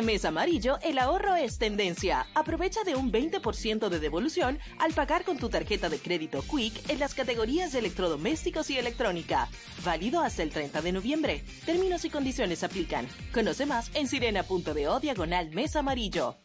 Este mes amarillo, el ahorro es tendencia. Aprovecha de un 20% de devolución al pagar con tu tarjeta de crédito Quick en las categorías de electrodomésticos y electrónica. Válido hasta el 30 de noviembre. Términos y condiciones aplican. Conoce más en sirena.do diagonal mes amarillo.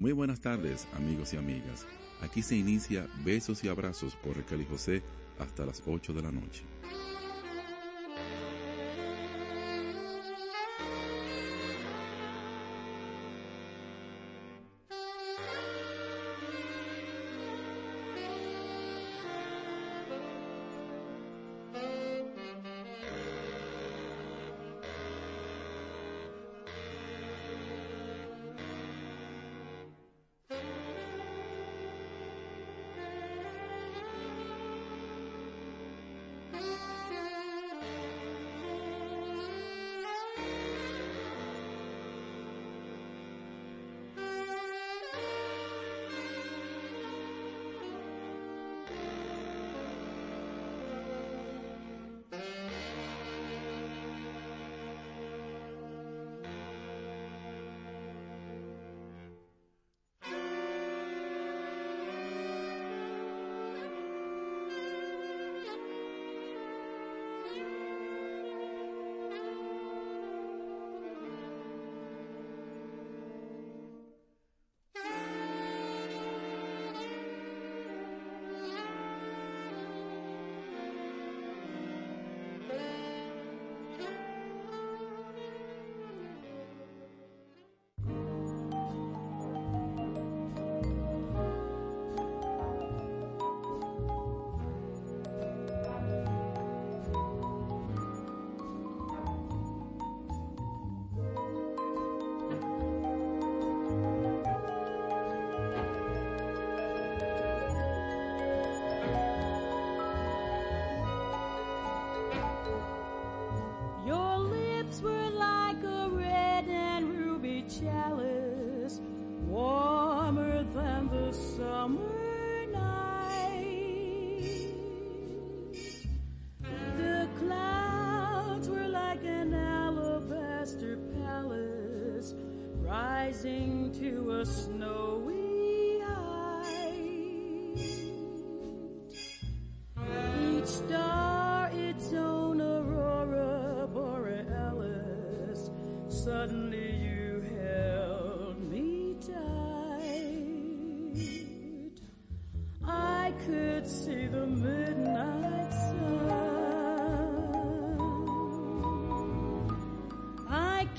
Muy buenas tardes, amigos y amigas. Aquí se inicia Besos y Abrazos por Raquel y José hasta las 8 de la noche.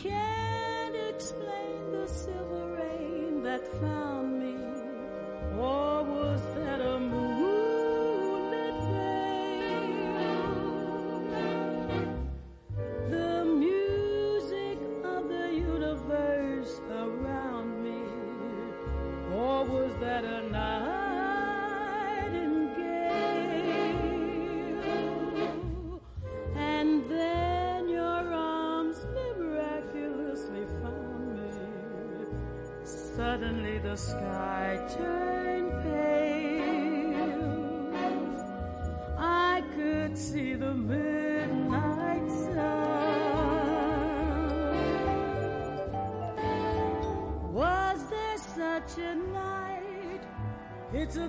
I It's a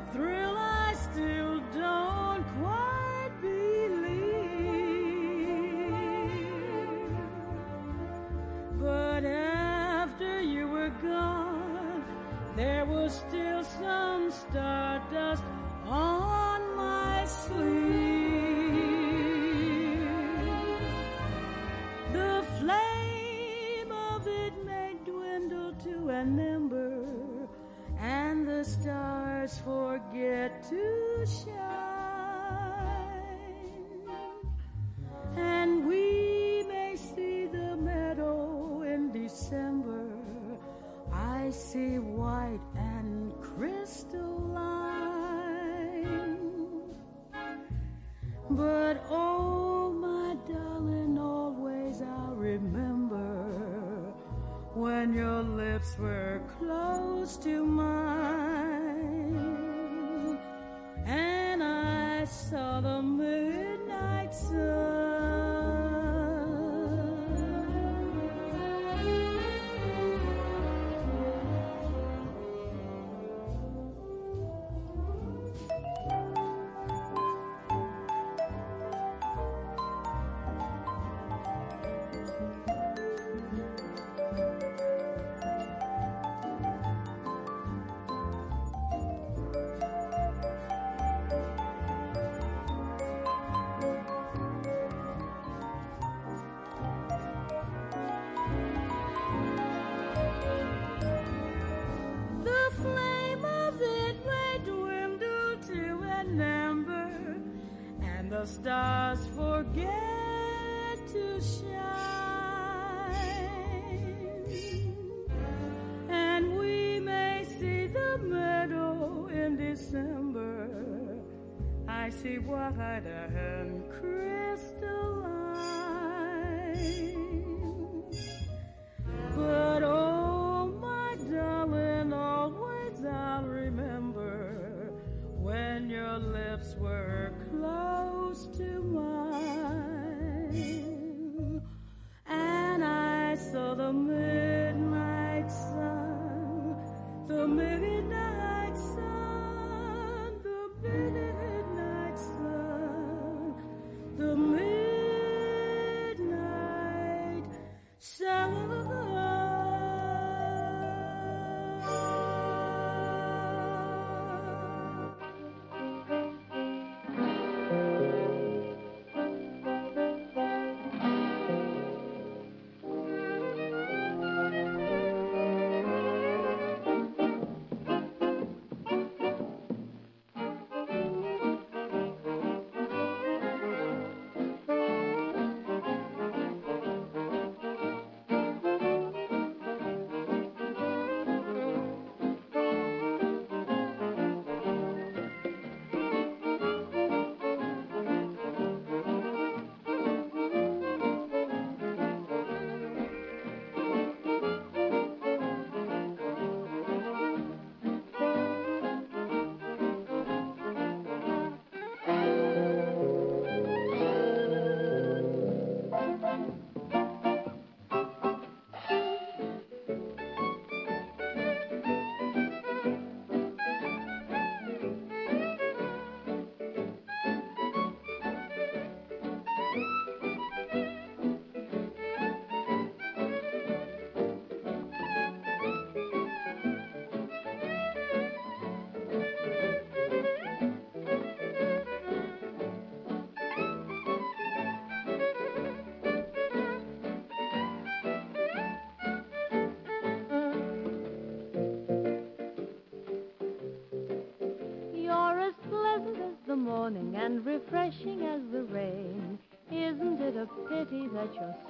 the stars forget to shine. And we may see the meadow in December. I see white and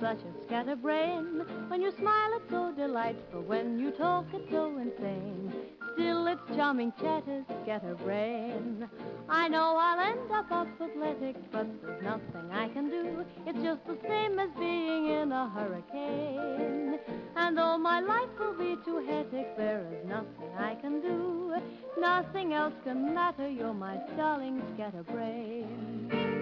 such a scatterbrain? When you smile, it's so delightful. When you talk, it's so insane. Still, it's charming chatter, scatterbrain. I know I'll end up apathetic, but there's nothing I can do. It's just the same as being in a hurricane. And though my life will be too hectic, there is nothing I can do. Nothing else can matter. You're my darling scatterbrain.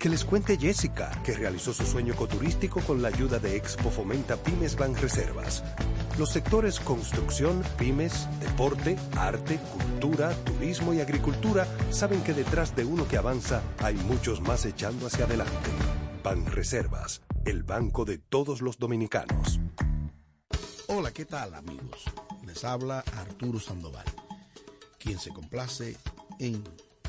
Que les cuente Jessica, que realizó su sueño ecoturístico con la ayuda de Expo Fomenta Pymes Ban Reservas. Los sectores construcción, pymes, deporte, arte, cultura, turismo y agricultura saben que detrás de uno que avanza hay muchos más echando hacia adelante. Ban Reservas, el banco de todos los dominicanos. Hola, ¿qué tal amigos? Les habla Arturo Sandoval, quien se complace en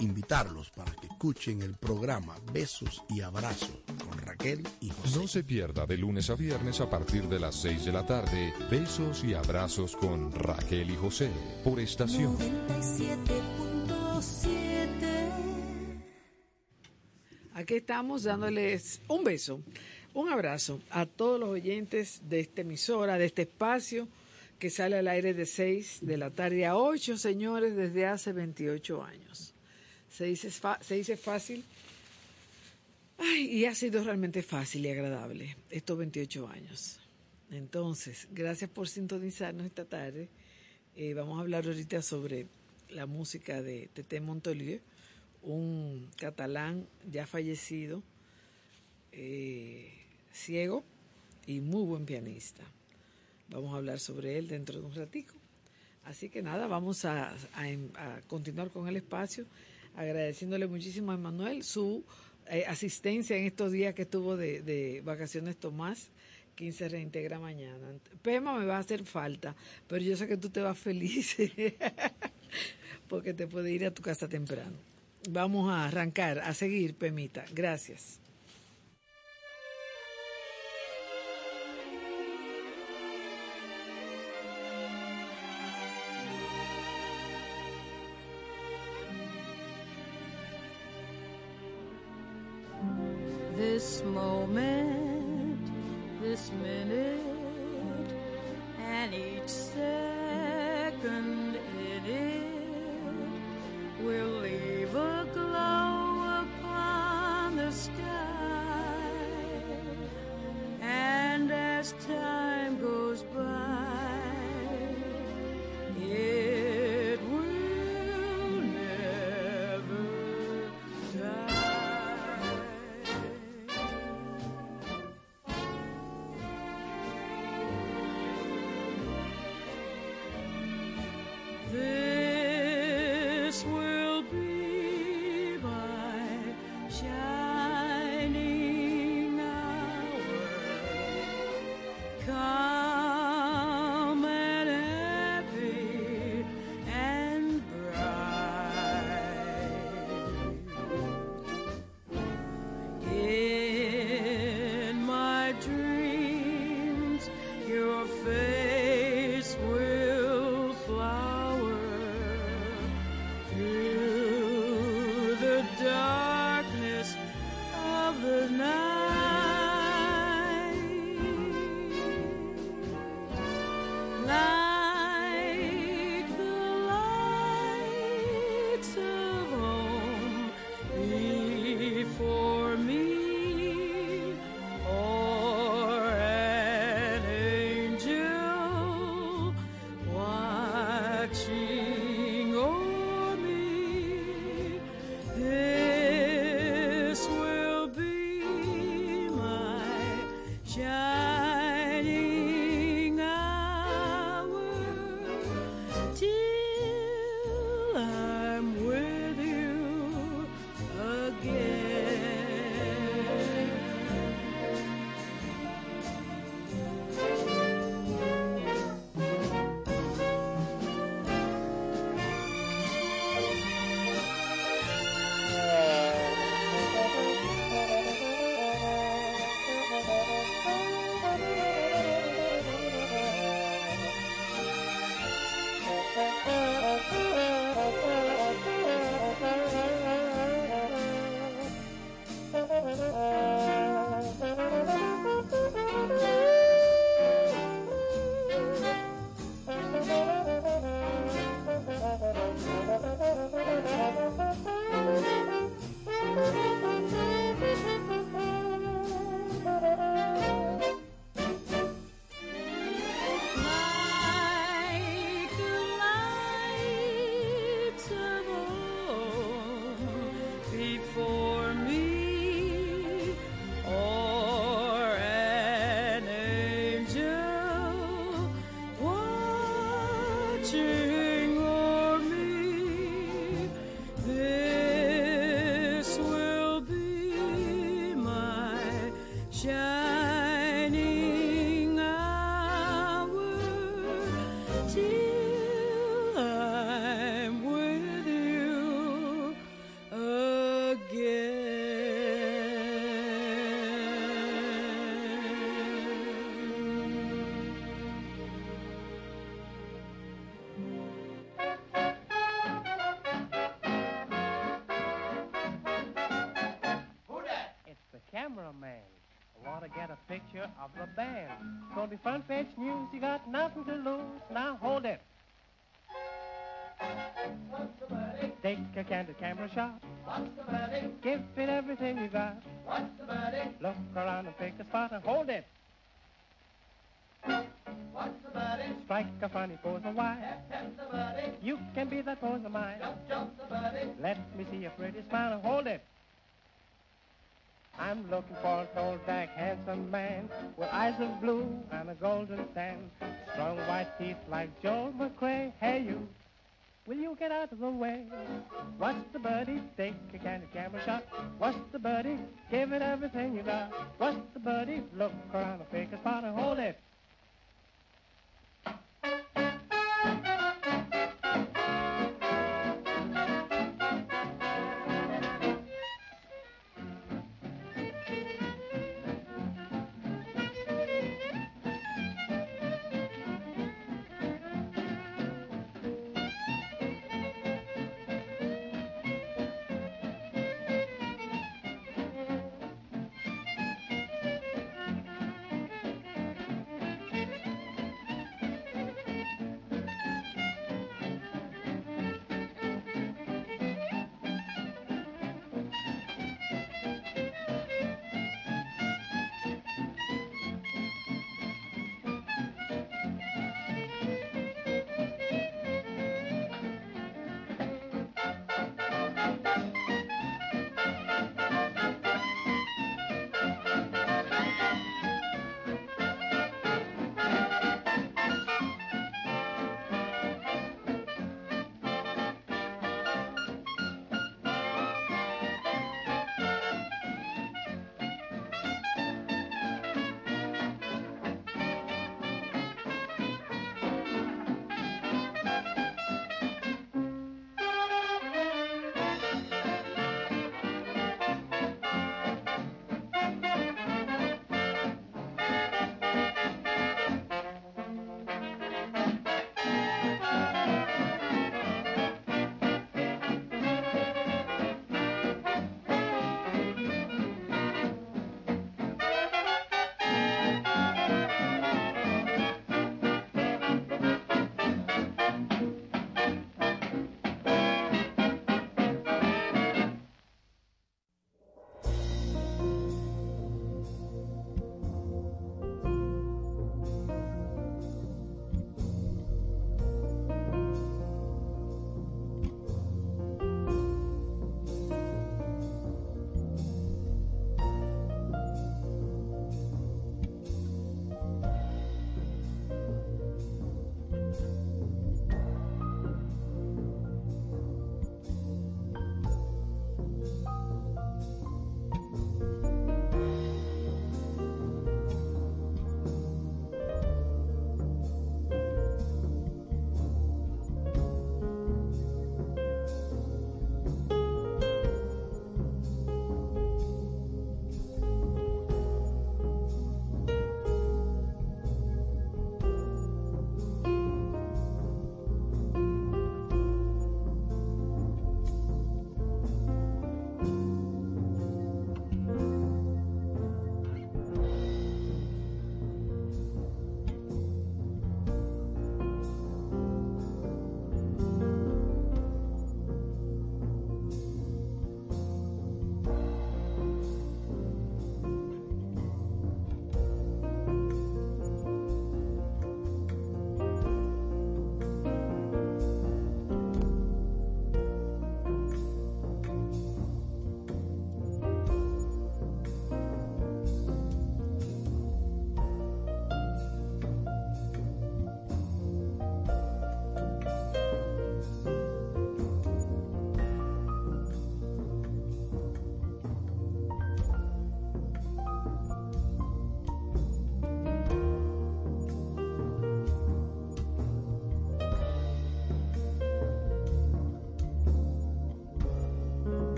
invitarlos para que escuchen el programa Besos y Abrazos con Raquel y José. No se pierda de lunes a viernes a partir de las 6 de la tarde Besos y Abrazos con Raquel y José por estación. 97.7 Aquí estamos dándoles un beso, un abrazo a todos los oyentes de esta emisora, de este espacio que sale al aire de 6 de la tarde a 8, señores, desde hace 28 años. Se dice, se dice fácil Ay, y ha sido realmente fácil y agradable estos 28 años. Entonces, gracias por sintonizarnos esta tarde. Eh, vamos a hablar ahorita sobre la música de Tete Montolieu, un catalán ya fallecido, eh, ciego y muy buen pianista. Vamos a hablar sobre él dentro de un ratico. Así que nada, vamos a, a- a continuar con el espacio, agradeciéndole muchísimo a Emanuel su eh, asistencia en estos días que estuvo de, de vacaciones Tomás, quien se reintegra mañana. Pema me va a hacer falta, pero yo sé que tú te vas feliz porque te puede ir a tu casa temprano. Vamos a arrancar, a seguir, Pemita. Gracias. Moment, Give it everything you got. What's the verdict? Look around and pick a spot and hold it. What's the verdict? Strike a funny pose a while. Hep, hep the verdict. You can be that pose of mine. Jump, jump the verdict. Let me see a pretty smile and hold it. I'm looking for a tall, dark, handsome man with eyes of blue and a golden tan, strong white teeth like Joe McCray. Hey, you, will you get out of the way? What's the birdie? Take a candy camera shot. What's the birdie? Give it everything you got. What's the birdie? Look around the a spot and hold it.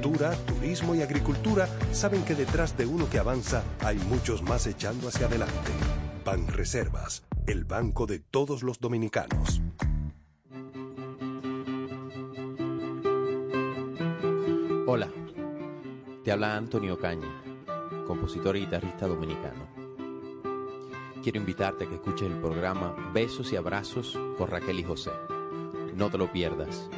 turismo y agricultura saben que detrás de uno que avanza hay muchos más echando hacia adelante. Banreservas, el banco de todos los dominicanos. Hola, te habla Antonio Caña, compositor y guitarrista dominicano. Quiero invitarte a que escuches el programa Besos y Abrazos con Raquel y José. No te lo pierdas.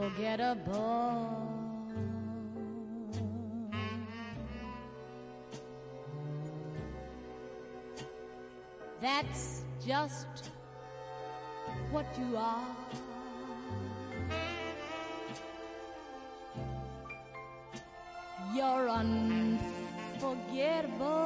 Unforgettable. That's just what you are. You're unforgettable.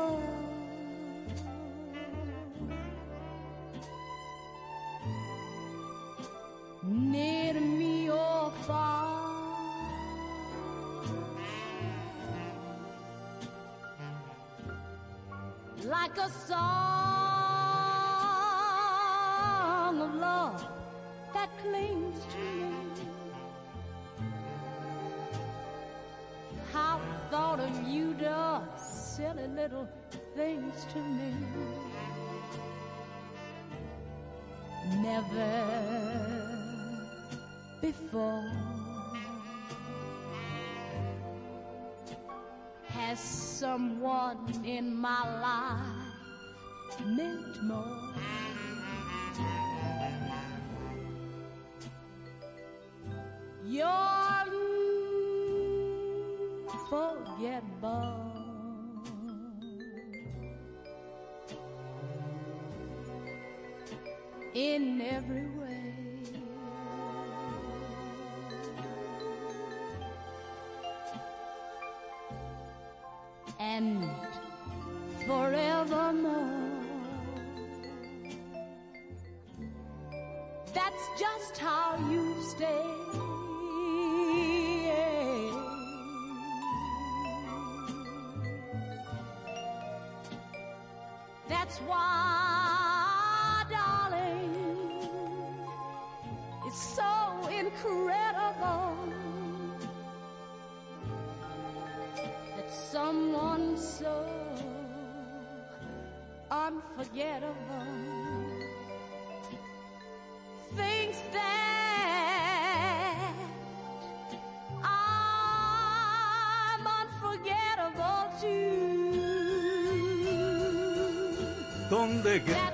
Someone in my life meant more. You're unforgettable. In every way. ¿Dónde que?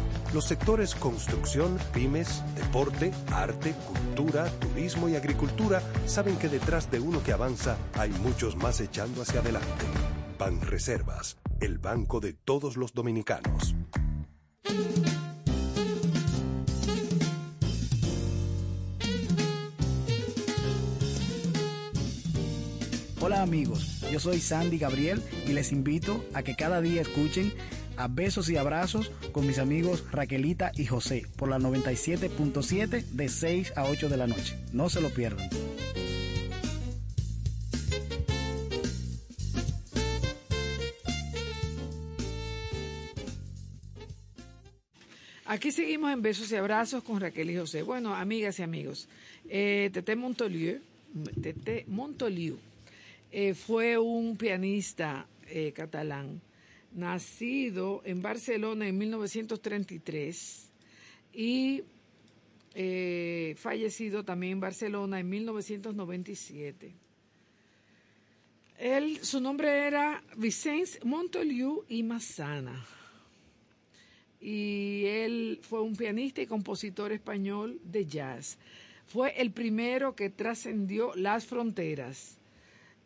Los sectores construcción, pymes, deporte, arte, cultura, turismo y agricultura saben que detrás de uno que avanza hay muchos más echando hacia adelante. Banreservas, el banco de todos los dominicanos. Hola amigos, yo soy Sandy Gabriel y les invito a que cada día escuchen a Besos y Abrazos con mis amigos Raquelita y José por la 97.7 de 6 a 8 de la noche. No se lo pierdan. Aquí seguimos en besos y abrazos con Raquel y José. Bueno, amigas y amigos, eh, Tete Tete Montoliu eh, fue un pianista eh, catalán, nacido en Barcelona en 1933 y eh, fallecido también en Barcelona en 1997. Él, su nombre era Vicente Montoliu y Massana y él fue un pianista y compositor español de jazz. Fue el primero que trascendió las fronteras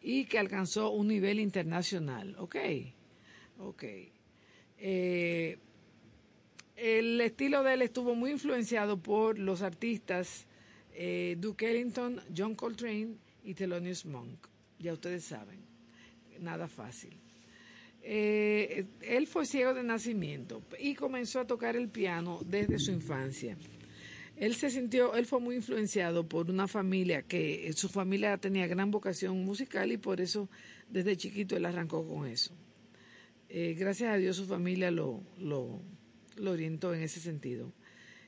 y que alcanzó un nivel internacional. ¿Ok? Ok. Eh, el estilo de él estuvo muy influenciado por los artistas eh, Duke Ellington, John Coltrane y Thelonious Monk. Ya ustedes saben, nada fácil. Eh, él fue ciego de nacimiento y comenzó a tocar el piano desde su infancia. Él se sintió, él fue muy influenciado por una familia que su familia tenía gran vocación musical y por eso desde chiquito él arrancó con eso. Eh, gracias a Dios su familia lo, lo, orientó en ese sentido.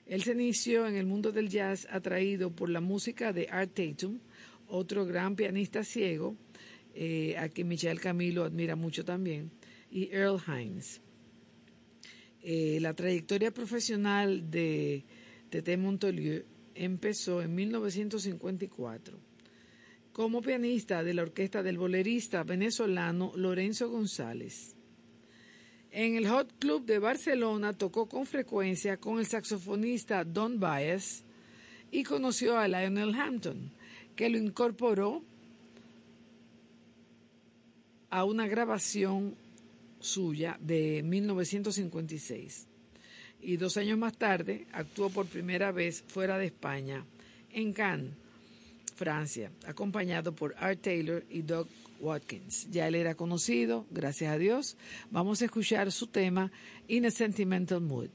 Él se inició en el mundo del jazz atraído por la música de Art Tatum, otro gran pianista ciego, eh, a quien Michel Camilo admira mucho también, y Earl Hines. Eh, la trayectoria profesional de Tete Montolieu empezó en 1954 como pianista de la orquesta del bolerista venezolano Lorenzo González. En el Hot Club de Barcelona tocó con frecuencia con el saxofonista Don Baez y conoció a Lionel Hampton, que lo incorporó a una grabación suya de 1956. Y dos años más tarde actuó por primera vez fuera de España, en Cannes, Francia, acompañado por Art Taylor y Doug Watkins. Ya él era conocido, gracias a Dios. Vamos a escuchar su tema In a Sentimental Mood.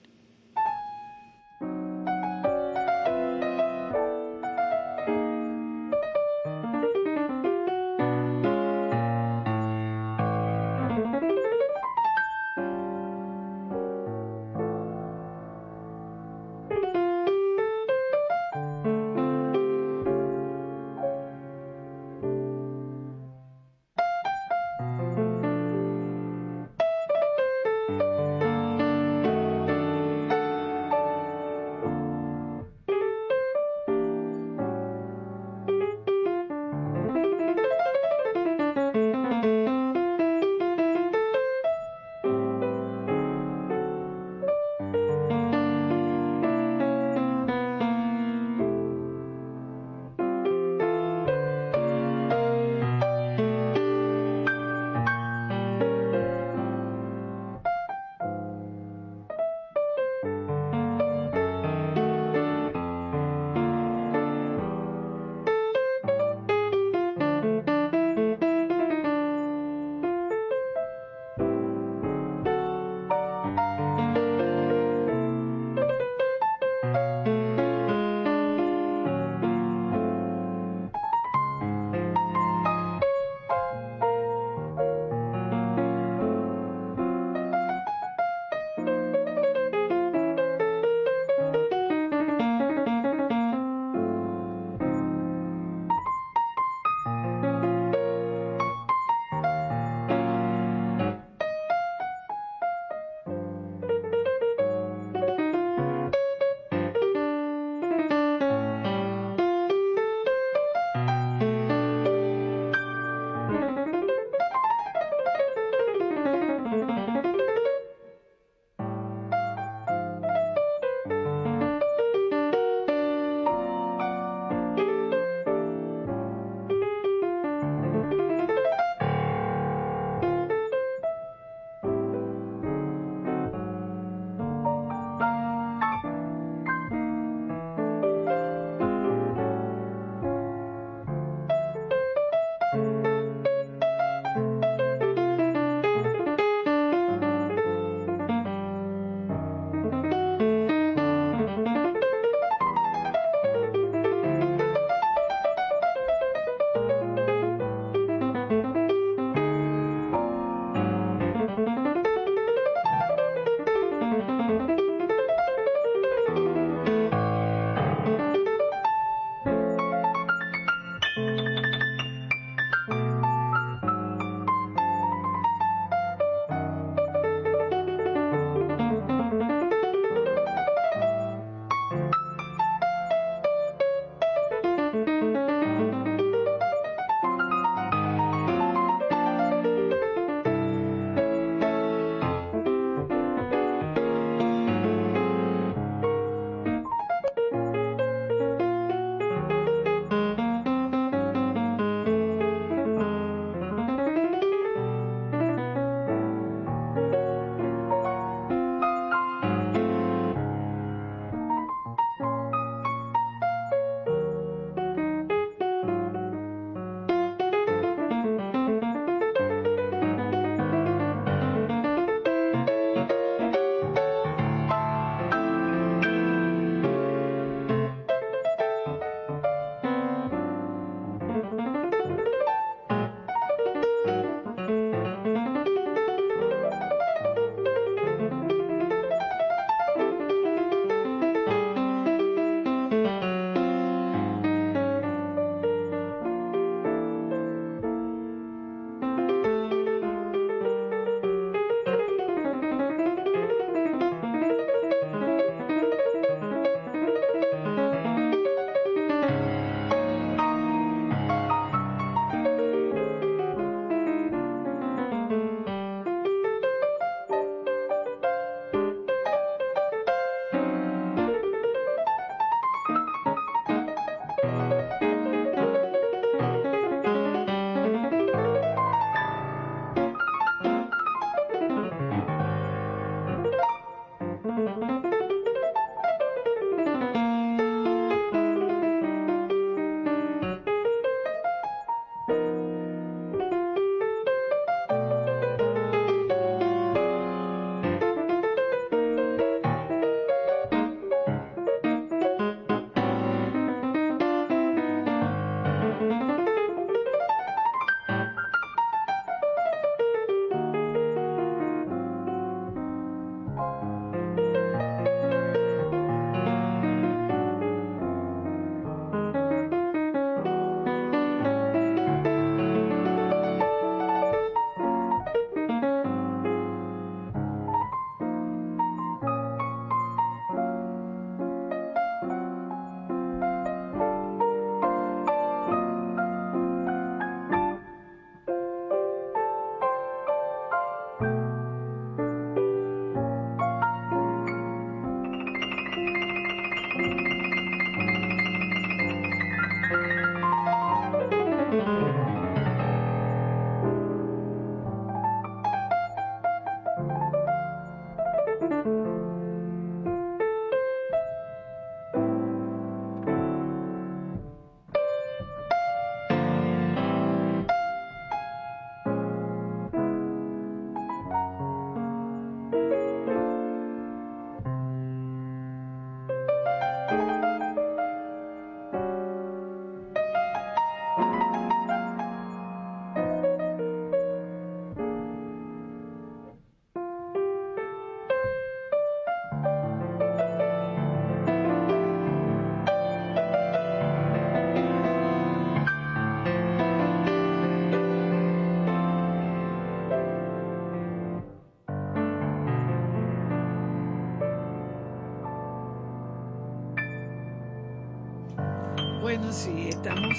Estamos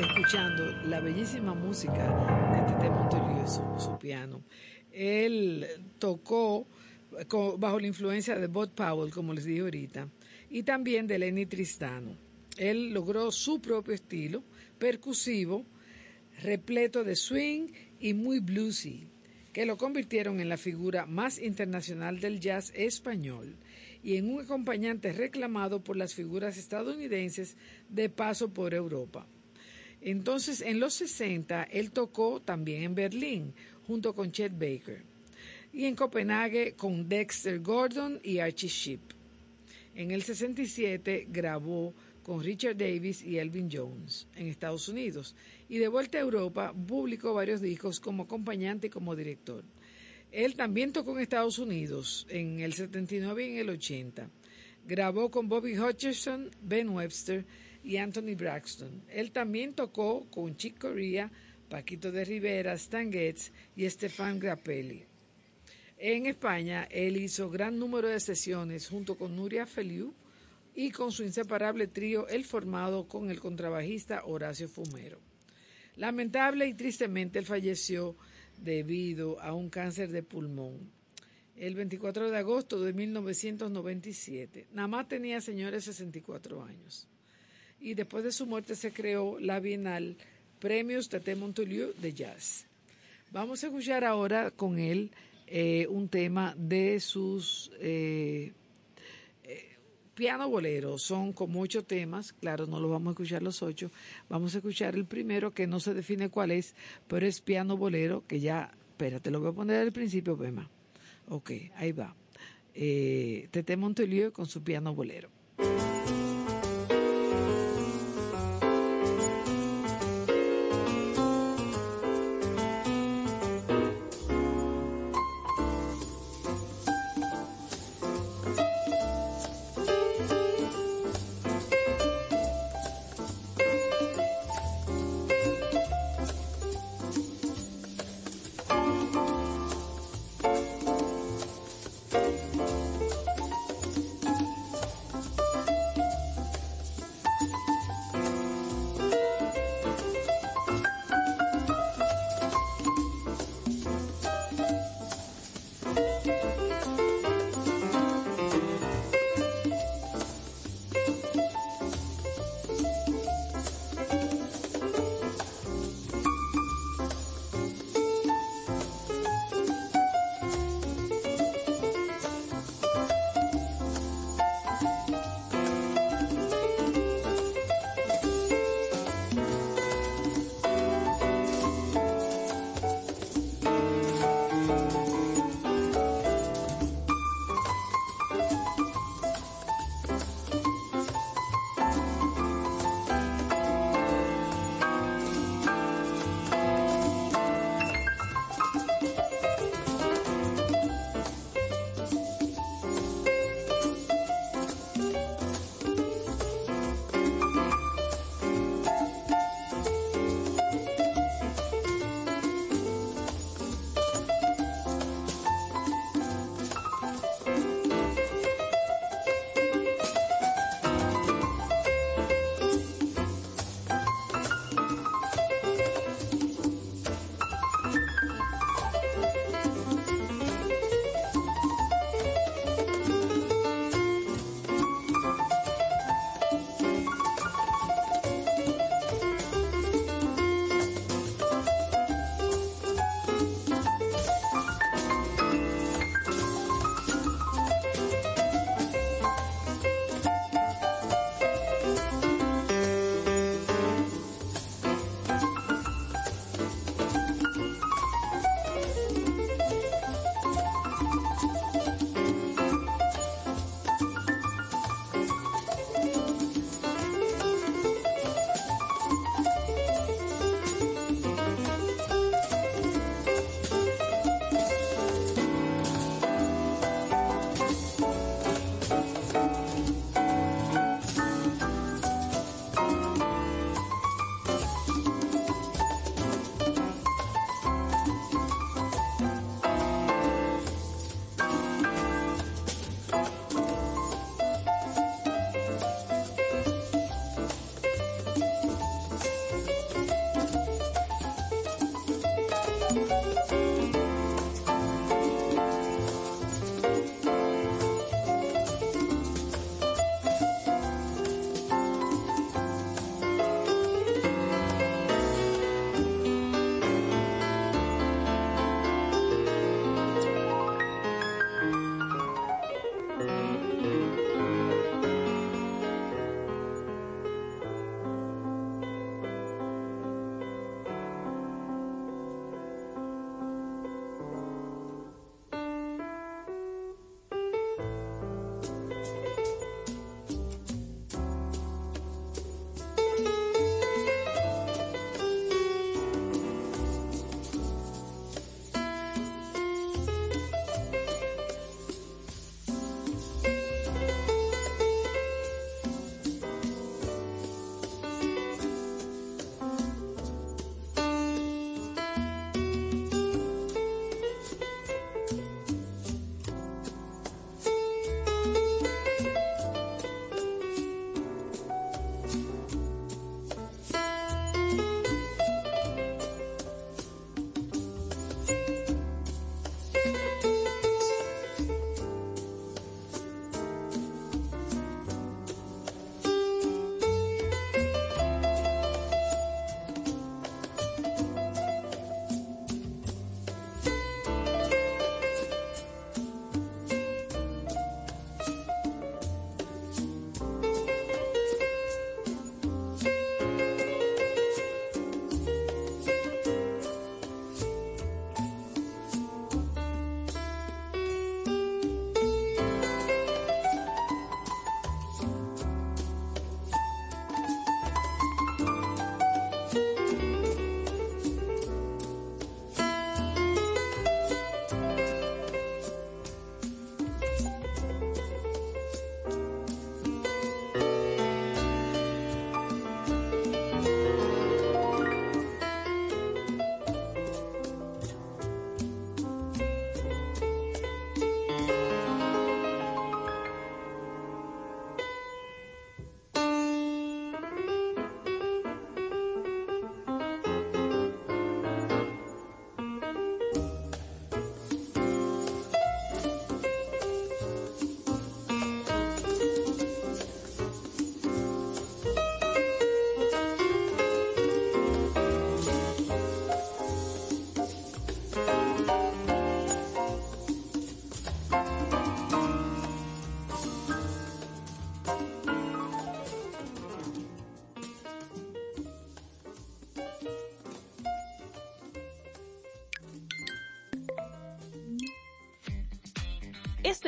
escuchando la bellísima música de Tete Montoliu, su, su piano. Él tocó bajo la influencia de Bob Powell, como les dije ahorita, y también de Lenny Tristano. Él logró su propio estilo percusivo, repleto de swing y muy bluesy, que lo convirtieron en la figura más internacional del jazz español y en un acompañante reclamado por las figuras estadounidenses de paso por Europa. Entonces, en los 60, él tocó también en Berlín, junto con Chet Baker, y en Copenhague con Dexter Gordon y Archie Sheep. En el 67 grabó con Richard Davis y Elvin Jones en Estados Unidos y de vuelta a Europa publicó varios discos como acompañante y como director. Él también tocó en Estados Unidos en el 79 y en el 80. Grabó con Bobby Hutcherson, Ben Webster y Anthony Braxton. Él también tocó con Chick Corea, Paquito de Rivera, Stan Getz y Stefan Grappelli. En España, él hizo gran número de sesiones junto con Nuria Feliu y con su inseparable trío El Formado con el contrabajista Horacio Fumero. Lamentable y tristemente él falleció debido a un cáncer de pulmón el 24 de agosto de 1997. Nada más tenía, señores, 64 años. Y después de su muerte se creó la Bienal Premios Tete Montoliu de Jazz. Vamos a escuchar ahora con él eh, un tema de sus eh, piano bolero. Son como ocho temas, claro, no los vamos a escuchar los ocho. Vamos a escuchar el primero que no se define cuál es, pero es piano bolero, que ya, espérate, lo voy a poner al principio, Pema. Ok, ahí va. Eh, Tete Montelieu con su piano bolero.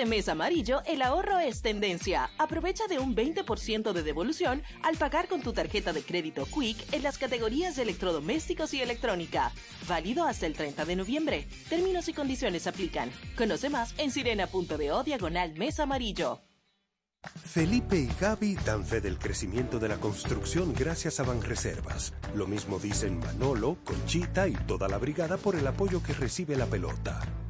Este mes amarillo, el ahorro es tendencia. Aprovecha de un 20% de devolución al pagar con tu tarjeta de crédito Quick en las categorías de electrodomésticos y electrónica. Válido hasta el 30 de noviembre. Términos y condiciones aplican. Conoce más en sirena.do diagonal mes amarillo. Felipe y Gaby dan fe del crecimiento de la construcción gracias a Banreservas. Lo mismo dicen Manolo, Conchita y toda la brigada por el apoyo que recibe la pelota.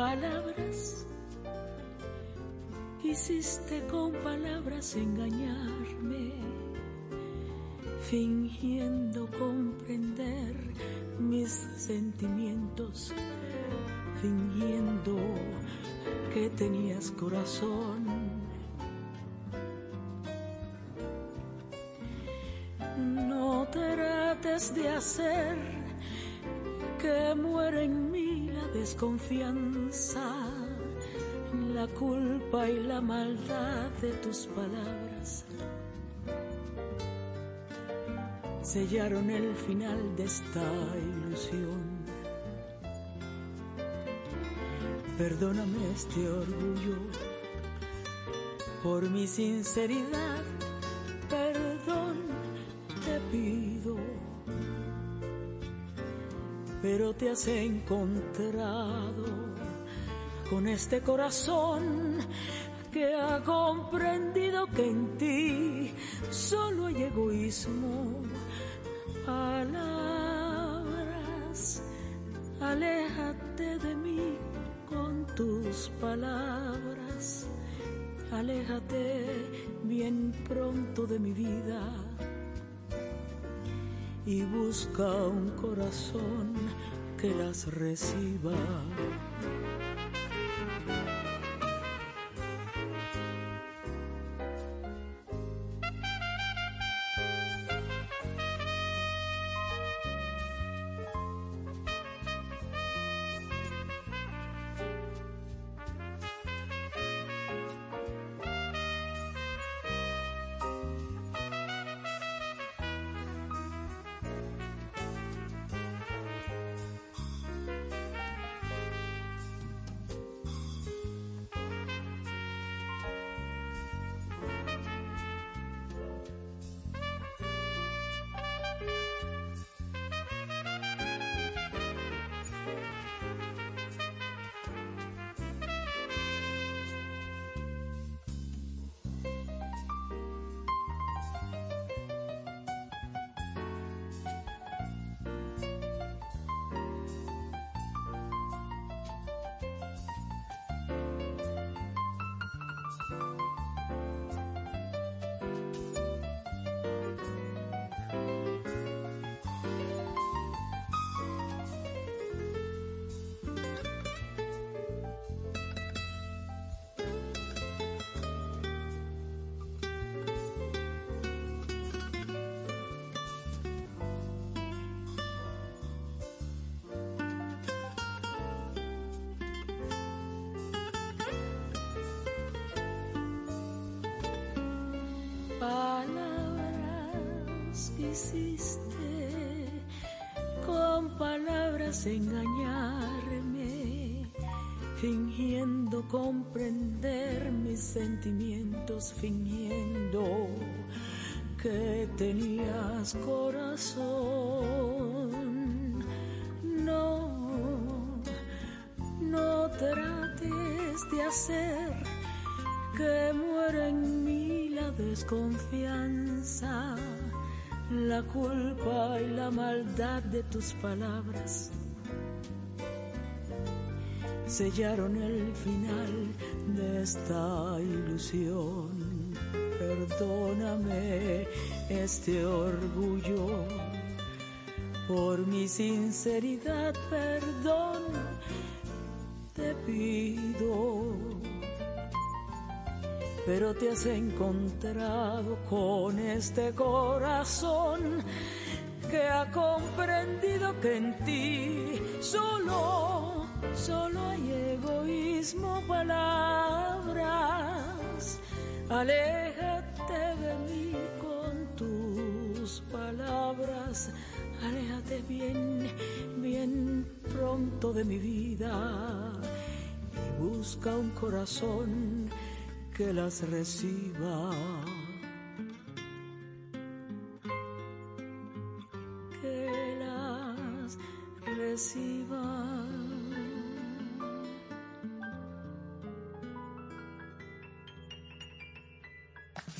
Palabras. Quisiste con palabras engañarme, fingiendo comprender mis sentimientos, fingiendo que tenías corazón. No trates de hacer desconfianza, la culpa y la maldad de tus palabras. Sellaron el final de esta ilusión. Perdóname este orgullo por mi sinceridad. Te has encontrado con este corazón que ha comprendido que en ti solo hay egoísmo. Palabras, aléjate de mí con tus palabras. Aléjate bien pronto de mi vida y busca un corazón que las reciba. Que muera en mí la desconfianza, la culpa y la maldad de tus palabras. Sellaron el final de esta ilusión. Perdóname este orgullo por mi sinceridad, perdón te pido pero te has encontrado con este corazón que ha comprendido que en ti solo, solo hay egoísmo, palabras. Aléjate de mí con tus palabras, aléjate bien, bien pronto de mi vida y busca un corazón que las reciba. Que las reciba.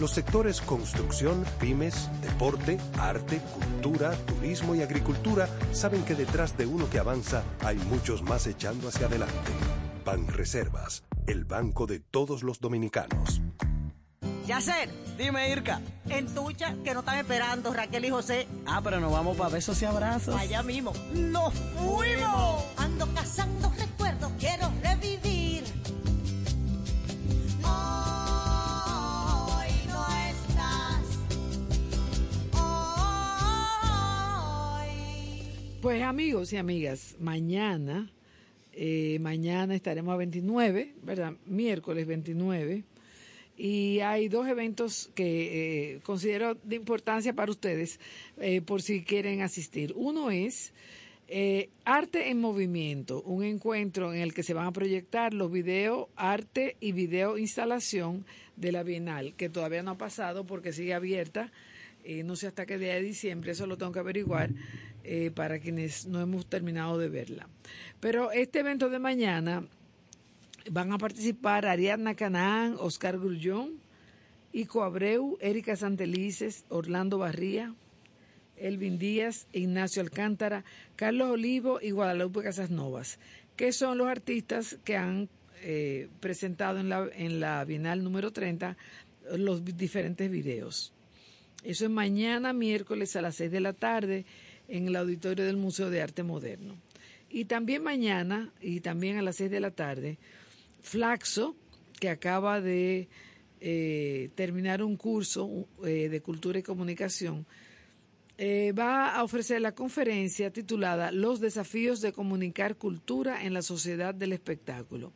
Los sectores construcción, pymes, deporte, arte, cultura, turismo y agricultura saben que detrás de uno que avanza hay muchos más echando hacia adelante. Ban Reservas, el banco de todos los dominicanos. Yacer, dime Irka. En tucha, que no están esperando Raquel y José. Ah, pero nos vamos para besos y abrazos. Allá mismo. ¡Nos fuimos! Ando cazando Pues amigos y amigas, mañana, eh, mañana estaremos a 29, ¿verdad? Miércoles 29. Y hay dos eventos que eh, considero de importancia para ustedes eh, por si quieren asistir. Uno es eh, Arte en Movimiento, un encuentro en el que se van a proyectar los videos, arte y video instalación de la Bienal, que todavía no ha pasado porque sigue abierta. eh, no sé hasta qué día de diciembre, eso lo tengo que averiguar eh, para quienes no hemos terminado de verla. Pero este evento de mañana van a participar Ariadna Canaán, Oscar Grullón, Ico Abreu, Erika Santelices, Orlando Barría, Elvin Díaz, Ignacio Alcántara, Carlos Olivo y Guadalupe Casasnovas, que son los artistas que han eh, presentado en la, en la Bienal número 30 los diferentes videos. Eso es mañana, miércoles a las 6 de la tarde, en el auditorio del Museo de Arte Moderno. Y también mañana, y también a las 6 de la tarde, Flaxo, que acaba de eh, terminar un curso eh, de cultura y comunicación, eh, va a ofrecer la conferencia titulada Los desafíos de comunicar cultura en la sociedad del espectáculo.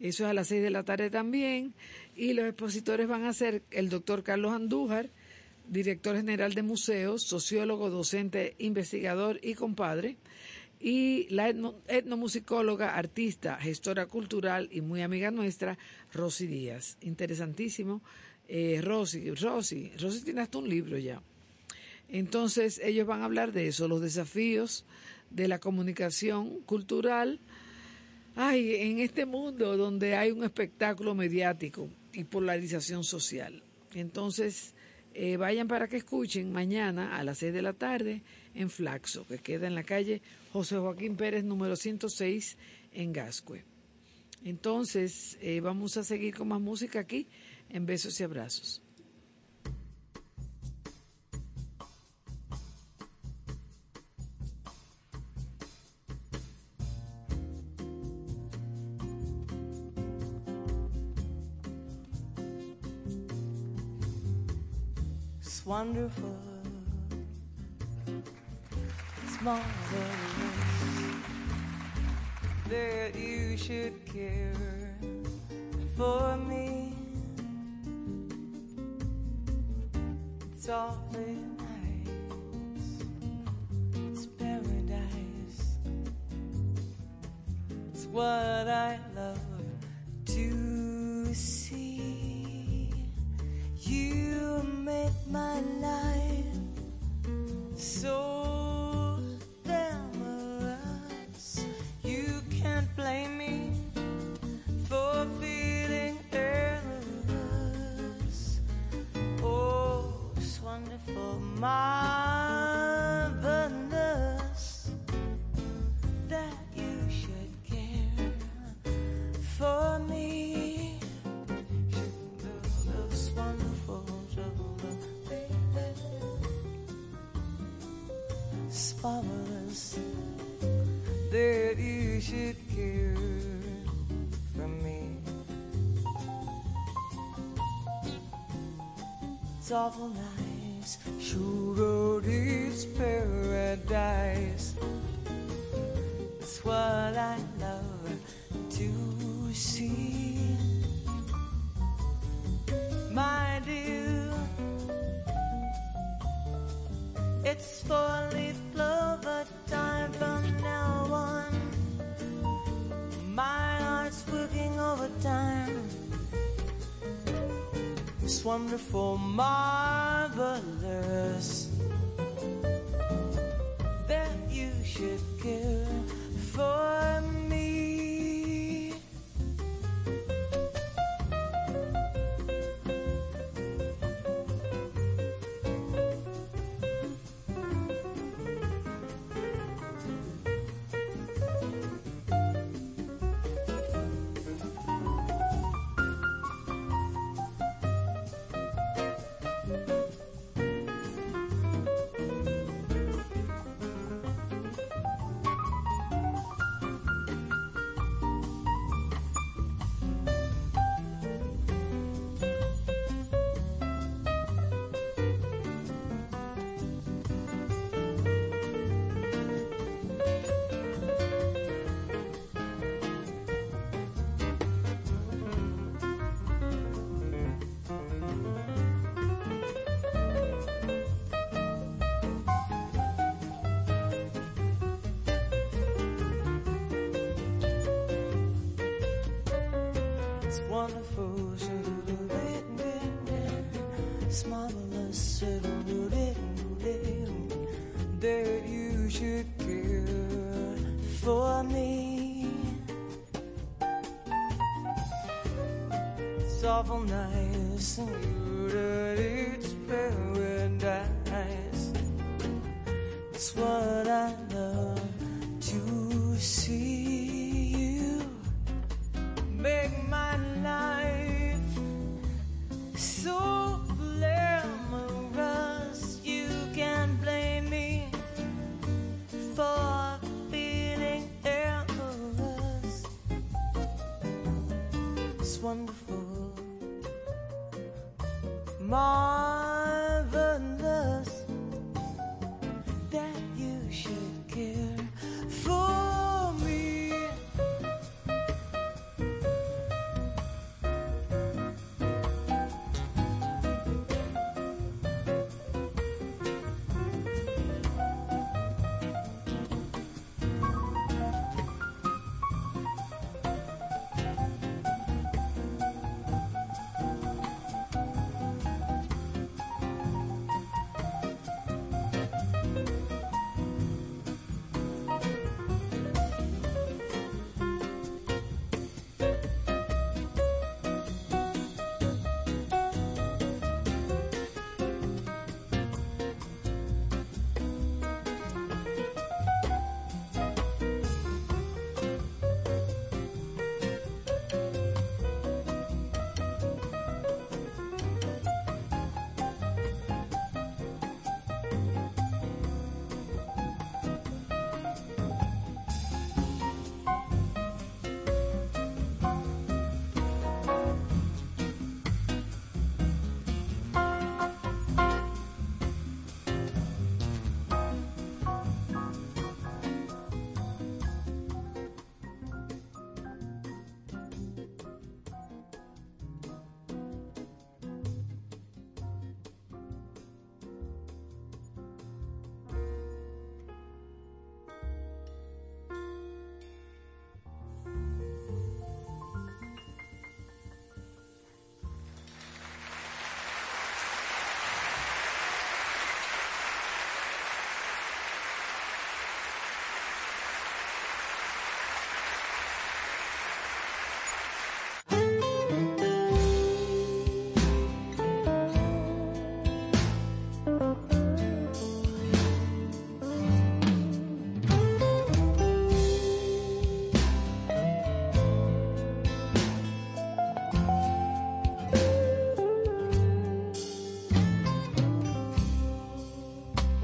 Eso es a las seis de la tarde también. Y los expositores van a ser el doctor Carlos Andújar, director general de museos, sociólogo, docente, investigador y compadre, y la etno- etnomusicóloga, artista, gestora cultural y muy amiga nuestra, Rosy Díaz. Interesantísimo. Eh, Rosy, Rosy, Rosy tiene hasta un libro ya. Entonces ellos van a hablar de eso, los desafíos de la comunicación cultural. Ay, en este mundo donde hay un espectáculo mediático y polarización social. Entonces, eh, vayan para que escuchen mañana a las 6 de la tarde en Flaxo, que queda en la calle José Joaquín Pérez, número 106, en Gascue. Entonces, eh, vamos a seguir con más música aquí en Besos y Abrazos. Wonderful. It's marvelous that you should care for me. It's awfully nice. It's paradise. It's what I love Make my life so glamorous. You can't blame me for feeling endless. Oh, it's wonderful, marvelous awful nights. Sure, it's paradise. That's why. wonderful mind. it's awful nice and you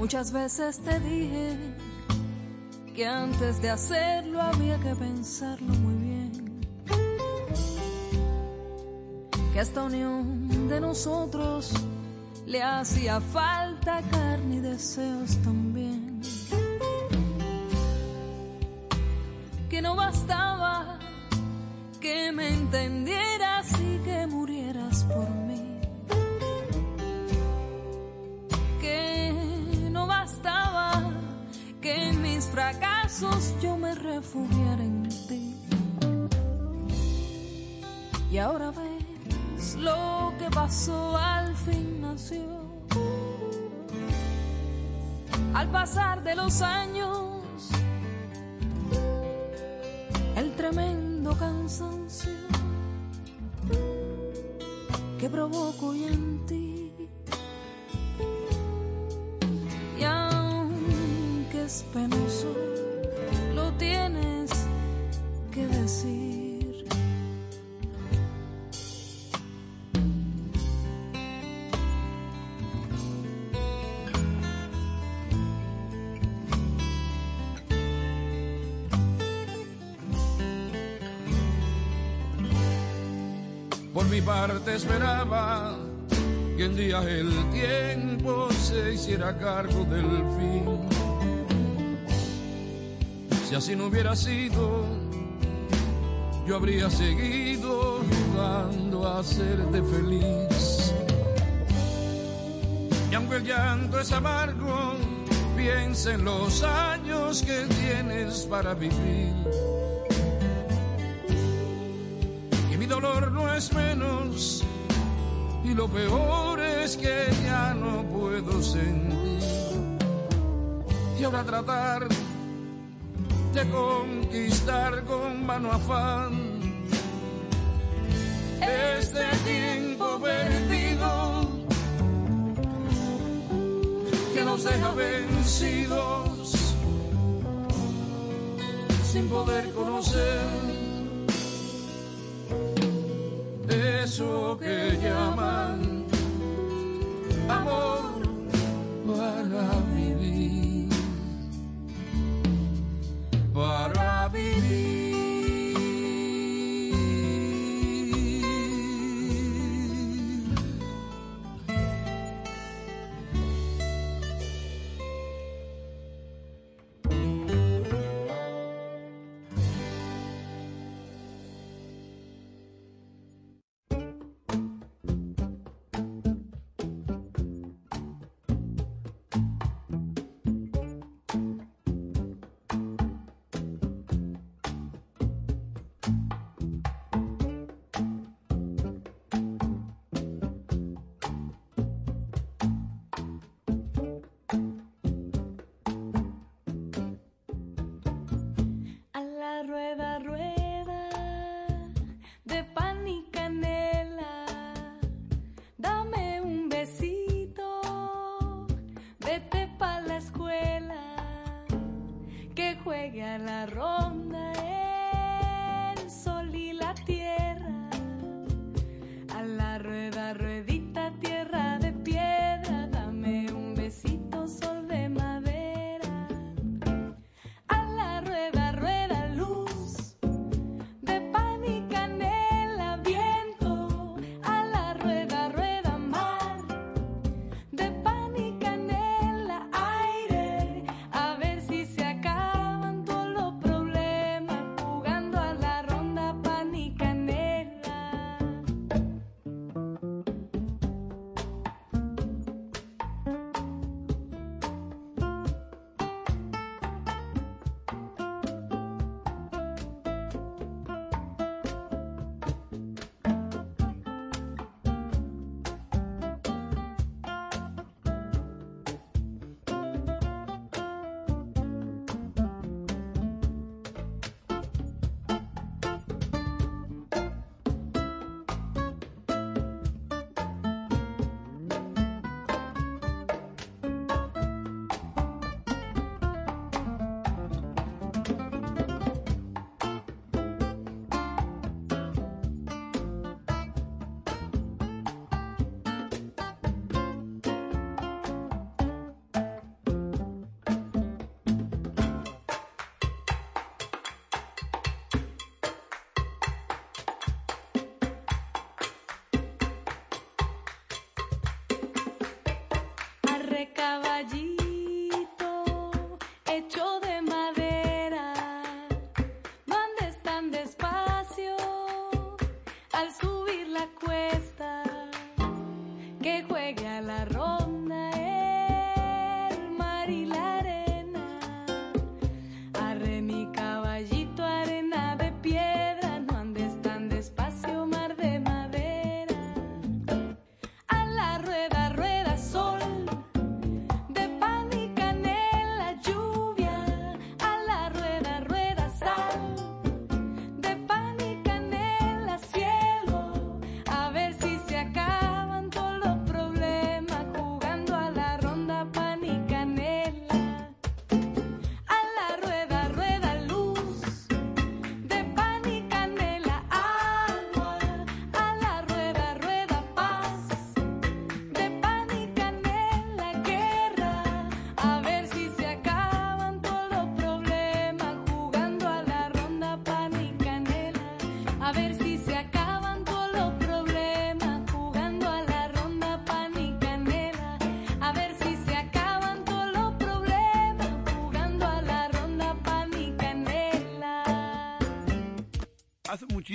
Muchas veces te dije que antes de hacerlo había que pensarlo muy bien. Que esta unión de nosotros le hacía falta carne y deseos también. Aunque es penoso, lo tienes que decir. Por mi parte esperaba que un día el tiempo se hiciera cargo del fin. Si así no hubiera sido, yo habría seguido jugando a hacerte feliz. Y aunque el llanto es amargo, piensa en los años que tienes para vivir. Y mi dolor no es menos, y lo peor es que ya no puedo sentir. Y ahora tratar de conquistar con mano afán este tiempo perdido que nos deja vencidos sin poder conocer eso que llaman amor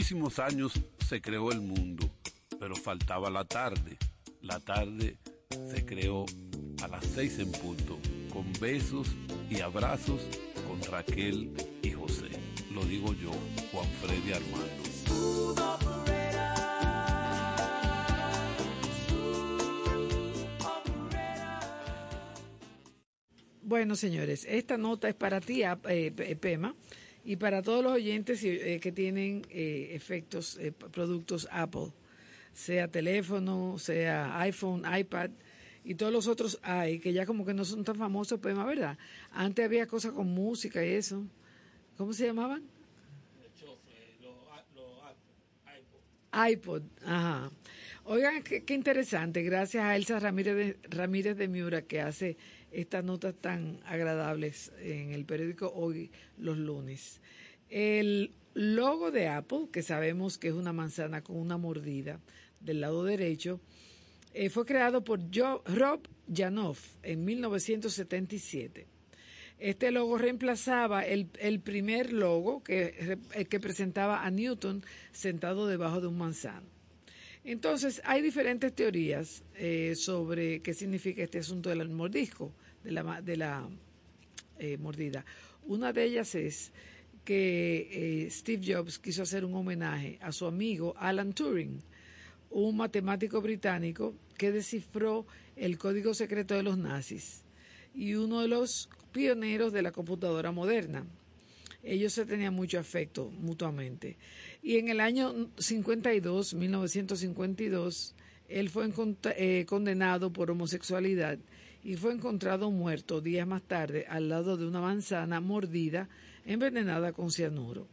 muchísimos años se creó el mundo, pero faltaba la tarde. La tarde se creó a las seis en punto, con besos y abrazos con Raquel y José. Lo digo yo, Juan Freddy Armando. Bueno, señores, esta nota es para ti, eh, Pema, y para todos los oyentes eh, que tienen eh, efectos, eh, productos Apple, sea teléfono, sea iPhone, iPad y todos los otros hay, que ya como que no son tan famosos, Pema, ¿verdad? Antes había cosas con música y eso. ¿Cómo se llamaban? iPod, ajá. Oigan, qué, qué interesante. Gracias a Elsa Ramírez de, Ramírez de Miura que hace estas notas tan agradables en el periódico Hoy los lunes. El logo de Apple, que sabemos que es una manzana con una mordida del lado derecho, eh, fue creado por Rob Janoff en 1977. Este logo reemplazaba el, primer logo eh, que presentaba a Newton sentado debajo de un manzano. Entonces, hay diferentes teorías eh, sobre qué significa este asunto del mordisco, de la, de la eh, mordida. Una de ellas es que eh, Steve Jobs quiso hacer un homenaje a su amigo Alan Turing, un matemático británico que descifró el código secreto de los nazis y uno de los pioneros de la computadora moderna. Ellos se tenían mucho afecto mutuamente. Y en el año 52, 1952, él fue eh, condenado por homosexualidad y fue encontrado muerto días más tarde al lado de una manzana mordida envenenada con cianuro.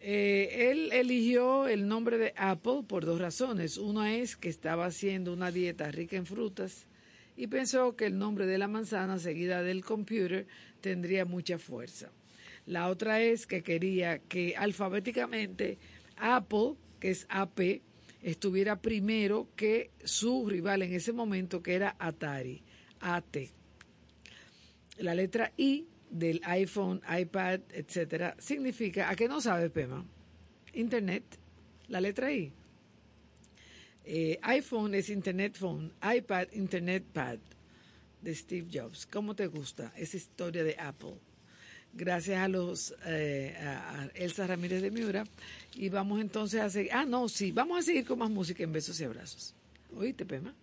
Eh, él eligió el nombre de Apple por dos razones. Una es que estaba haciendo una dieta rica en frutas y pensó que el nombre de la manzana seguida del computer tendría mucha fuerza. La otra es que quería que alfabéticamente Apple, que es AP, estuviera primero que su rival en ese momento, que era Atari, AT. La letra I del iPhone, iPad, etcétera, significa, ¿a qué no sabe Pema? Internet, la letra I. Eh, iPhone es Internet Phone, iPad, Internet Pad, de Steve Jobs. ¿Cómo te gusta esa historia de Apple? Gracias a los eh, a Elsa Ramírez de Miura. Y vamos entonces a seguir. Ah, no, sí, vamos a seguir con más música en besos y abrazos. ¿Oíste, Pema?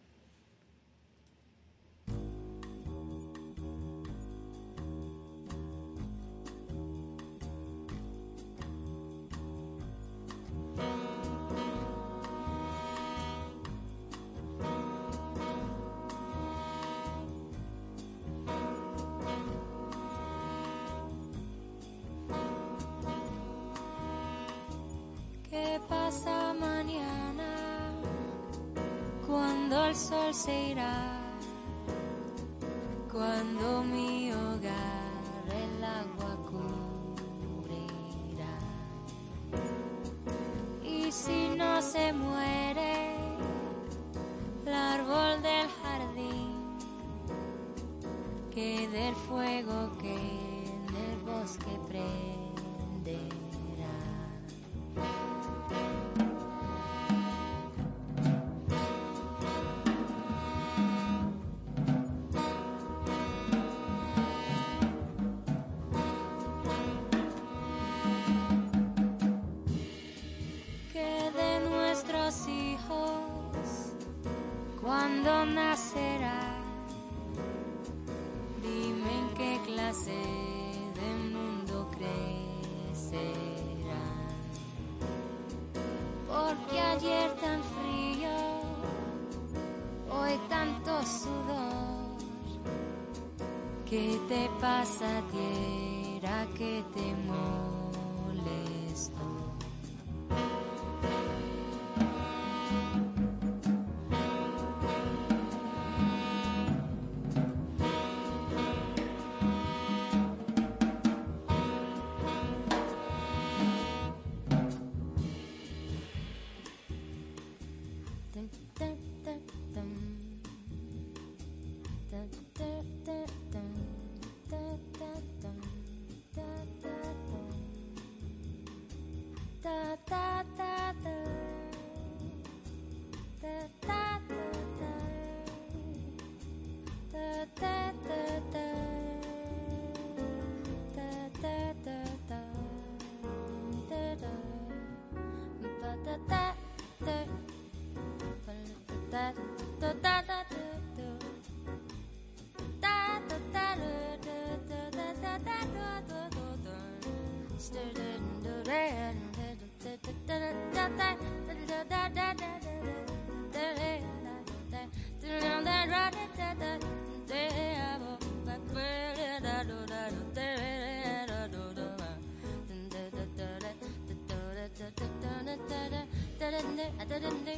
I didn't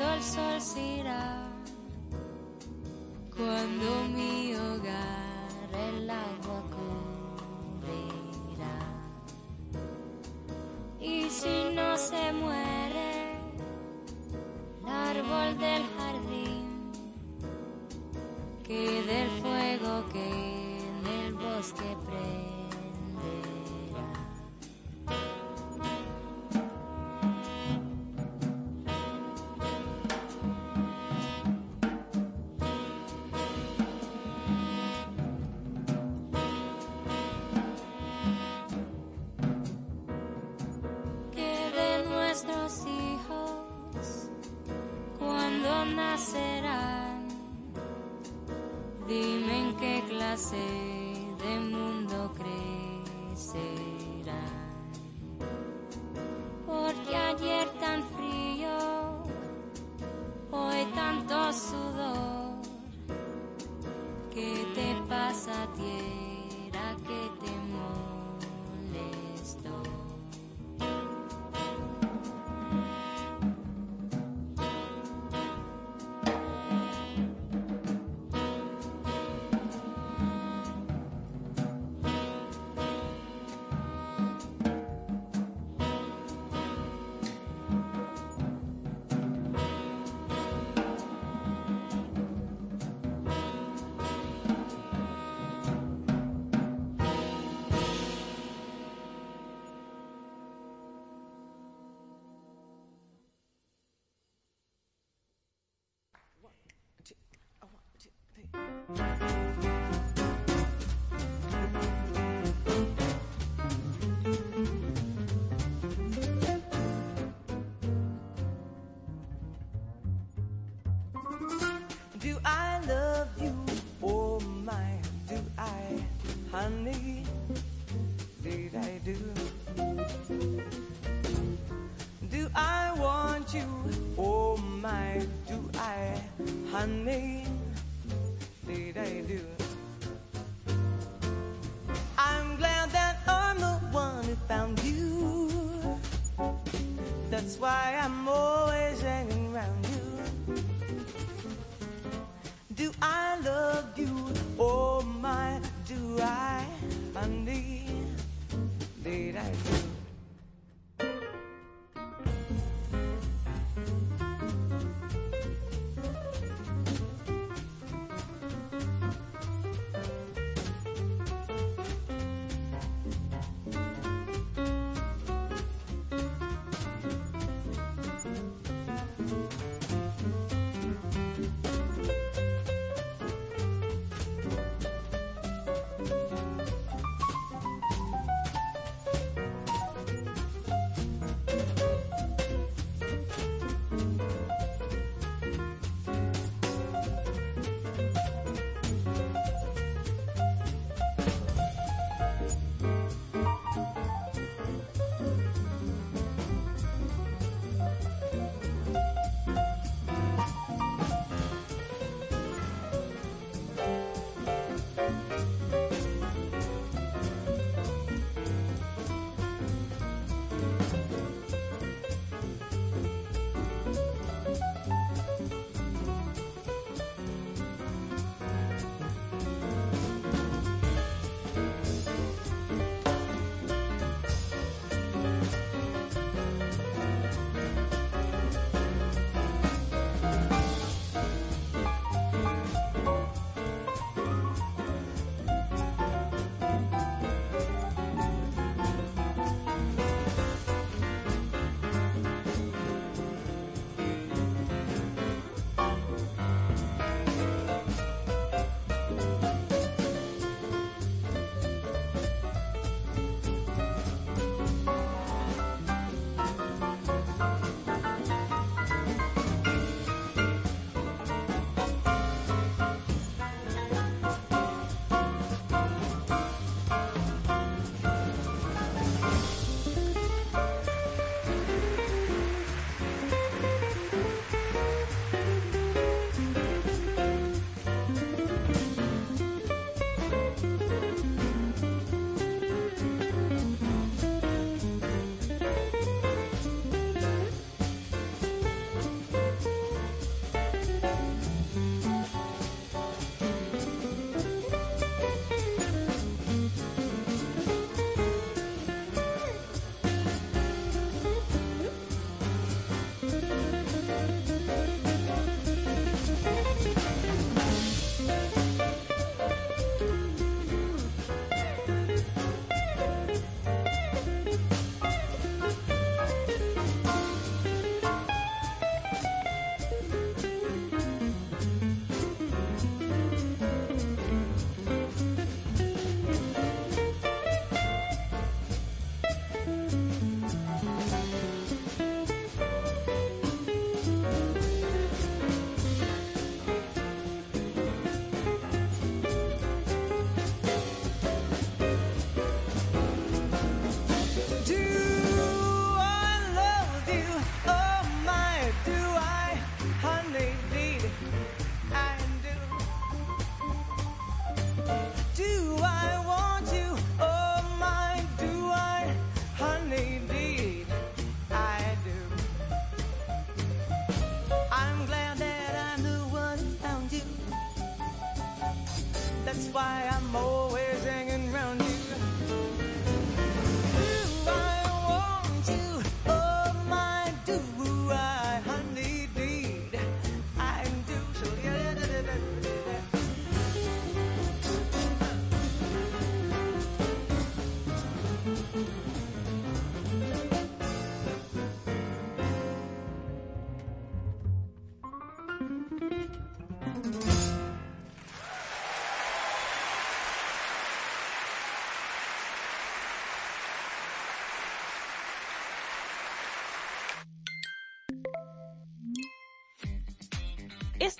cuando el sol se irá, cuando mi hogar el agua cubrirá. Y si no se muere, el árbol de Yeah. Bye.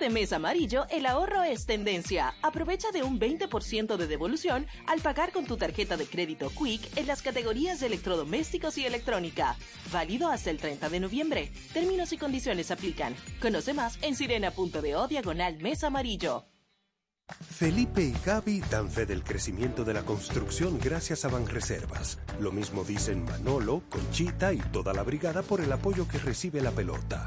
Este mes amarillo, el ahorro es tendencia. Aprovecha de un 20% de devolución al pagar con tu tarjeta de crédito Quick en las categorías de electrodomésticos y electrónica. Válido hasta el 30 de noviembre. Términos y condiciones aplican. Conoce más en sirena.do diagonal mes amarillo. Felipe y Gaby dan fe del crecimiento de la construcción gracias a Banreservas. Lo mismo dicen Manolo, Conchita y toda la brigada por el apoyo que recibe la pelota.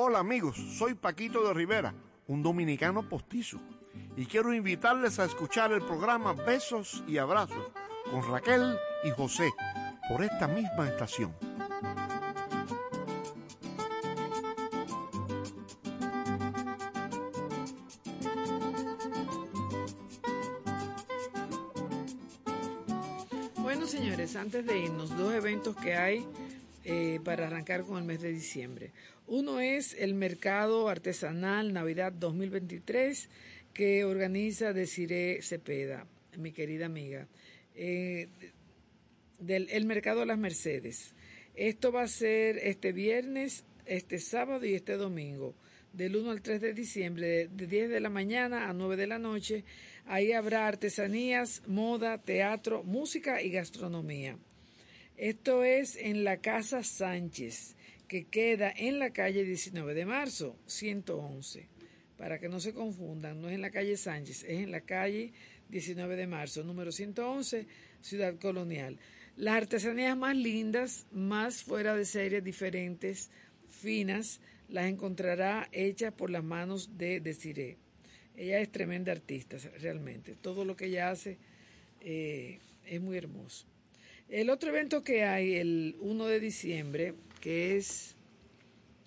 Hola amigos, soy Paquito de Rivera, un dominicano postizo, y quiero invitarles a escuchar el programa Besos y Abrazos con Raquel y José por esta misma estación. Bueno, señores, antes de irnos, dos eventos que hay eh, para arrancar con el mes de diciembre. Uno es el Mercado Artesanal Navidad 2023 que organiza Desiree Cepeda, mi querida amiga, eh, del el Mercado Las Mercedes. Esto va a ser este viernes, este sábado y este domingo, del 1 al 3 de diciembre, de, de 10 de la mañana a 9 de la noche. Ahí habrá artesanías, moda, teatro, música y gastronomía. Esto es en la Casa Sánchez, que queda en la calle 19 de marzo, 111. Para que no se confundan, no es en la calle Sánchez, es en la calle 19 de marzo, número 111, Ciudad Colonial. Las artesanías más lindas, más fuera de serie, diferentes, finas, las encontrará hechas por las manos de Desiree. Ella es tremenda artista, realmente. Todo lo que ella hace eh, es muy hermoso. El otro evento que hay el 1 de diciembre, que es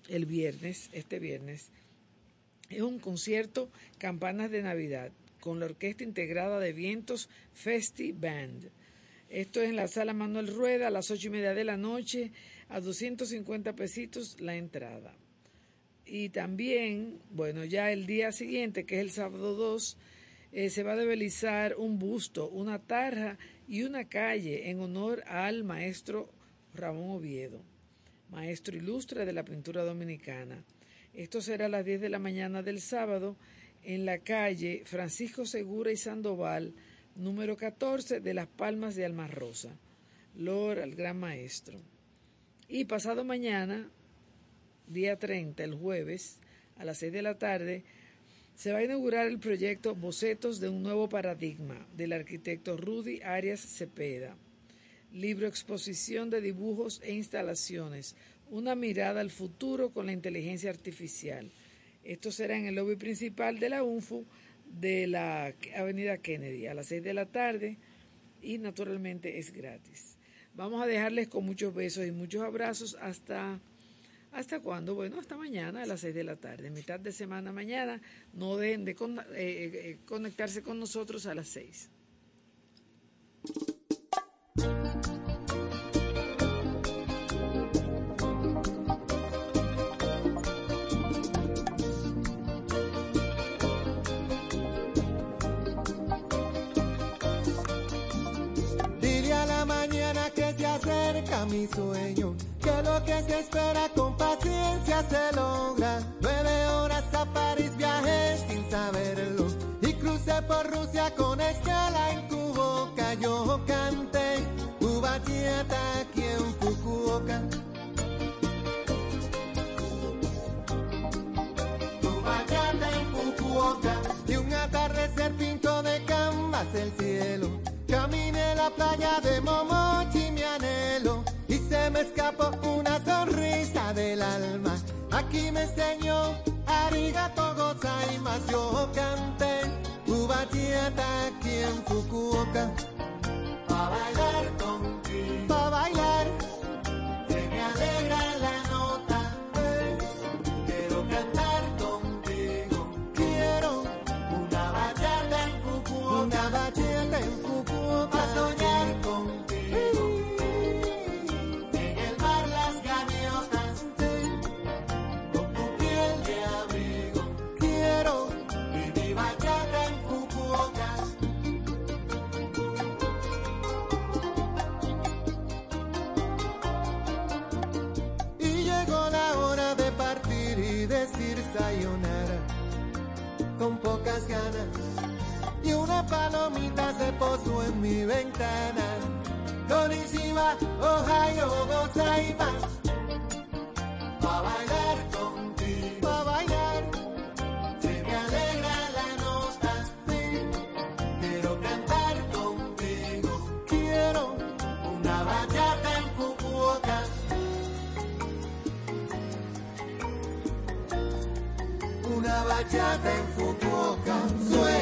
el viernes, este viernes, es un concierto Campanas de Navidad con la Orquesta Integrada de Vientos Festi Band. Esto es en la sala Manuel Rueda a las ocho y media de la noche, a 250 pesitos la entrada. Y también, bueno, ya el día siguiente, que es el sábado 2, eh, se va a develizar un busto, una tarja y una calle en honor al maestro Ramón Oviedo, maestro ilustre de la pintura dominicana. Esto será a las 10 de la mañana del sábado en la calle Francisco Segura y Sandoval, número 14 de Las Palmas de Alma Rosa. Lor al gran maestro. Y pasado mañana, día 30, el jueves, a las 6 de la tarde, se va a inaugurar el proyecto Bocetos de un nuevo paradigma del arquitecto Rudy Arias Cepeda. Libro exposición de dibujos e instalaciones, una mirada al futuro con la inteligencia artificial. Esto será en el lobby principal de la UNFU de la Avenida Kennedy a las 6 de la tarde y naturalmente es gratis. Vamos a dejarles con muchos besos y muchos abrazos hasta ¿Hasta cuándo? Bueno, hasta mañana a las 6 de la tarde, mitad de semana mañana. No dejen de con, eh, eh, conectarse con nosotros a las 6. Dile a la mañana que se acerca mi sueño, lo que se espera con paciencia se logra. Nueve horas a París viajé sin saberlo y crucé por Rusia con escala en tu boca. Yo canté tu bachata aquí en Fukuoka. Tu bachata en Fukuoka y un atardecer pinto de canvas el cielo. Caminé la playa de Momochi, se me escapó una sonrisa del alma. Aquí me enseñó arigato gozaimasu, yo canté tu bachata aquí en Fukuoka. Pa' bailar contigo, pa' bailar, se me alegra pocas ganas y una palomita se posó en mi ventana. Konnichiwa, Ohio, Gozaimasu, a bailar con 家大富不敢醉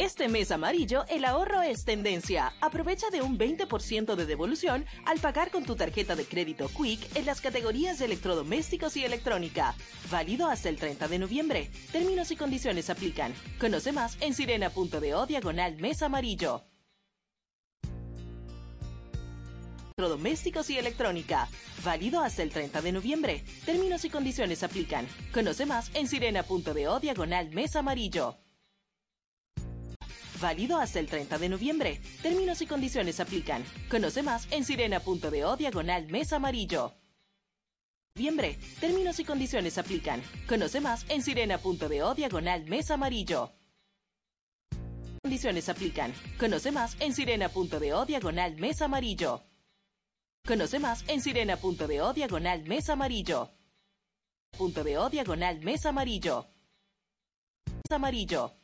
Este mes amarillo, el ahorro es tendencia. Aprovecha de un 20% de devolución al pagar con tu tarjeta de crédito Quick en las categorías de electrodomésticos y electrónica. Válido hasta el 30 de noviembre. Términos y condiciones aplican. Conoce más en sirena.do diagonal mes amarillo. Electrodomésticos y electrónica. Válido hasta el 30 de noviembre. Términos y condiciones aplican. Conoce más en sirena.do diagonal mes amarillo. Válido hasta el 30 de noviembre. Términos y condiciones aplican. Conoce más en sirena.do diagonal mes amarillo. Noviembre. Términos y condiciones aplican. Conoce más en sirena.do diagonal mes amarillo. Condiciones aplican. Conoce más en sirena.do diagonal mes amarillo. Conoce más en sirena.do diagonal mes amarillo. Punto de O diagonal mes amarillo. Mes amarillo.